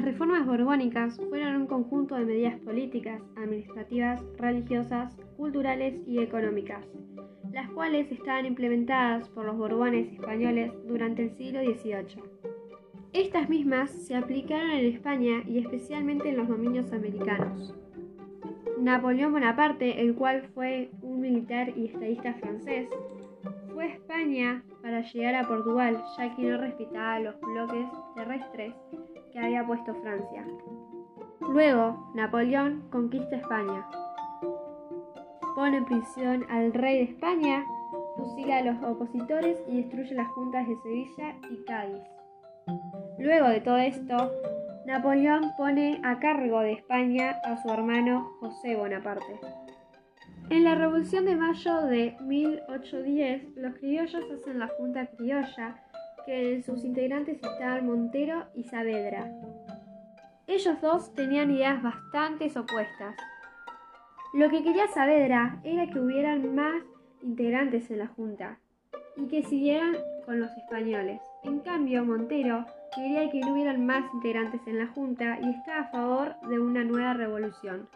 Las reformas borbónicas fueron un conjunto de medidas políticas, administrativas, religiosas, culturales y económicas, las cuales estaban implementadas por los borbones españoles durante el siglo XVIII. Estas mismas se aplicaron en España y especialmente en los dominios americanos. Napoleón Bonaparte, el cual fue un militar y estadista francés, fue a España para llegar a Portugal, ya que no respetaba los bloques terrestres que había puesto Francia. Luego, Napoleón conquista España. Pone en prisión al rey de España, fusila a los opositores y destruye las juntas de Sevilla y Cádiz. Luego de todo esto, Napoleón pone a cargo de España a su hermano José Bonaparte. En la Revolución de Mayo de 1810, los criollos hacen la Junta Criolla, que en sus integrantes estaban Montero y Saavedra. Ellos dos tenían ideas bastante opuestas. Lo que quería Saavedra era que hubieran más integrantes en la Junta y que siguieran con los españoles. En cambio, Montero quería que no hubieran más integrantes en la Junta y estaba a favor de una nueva revolución.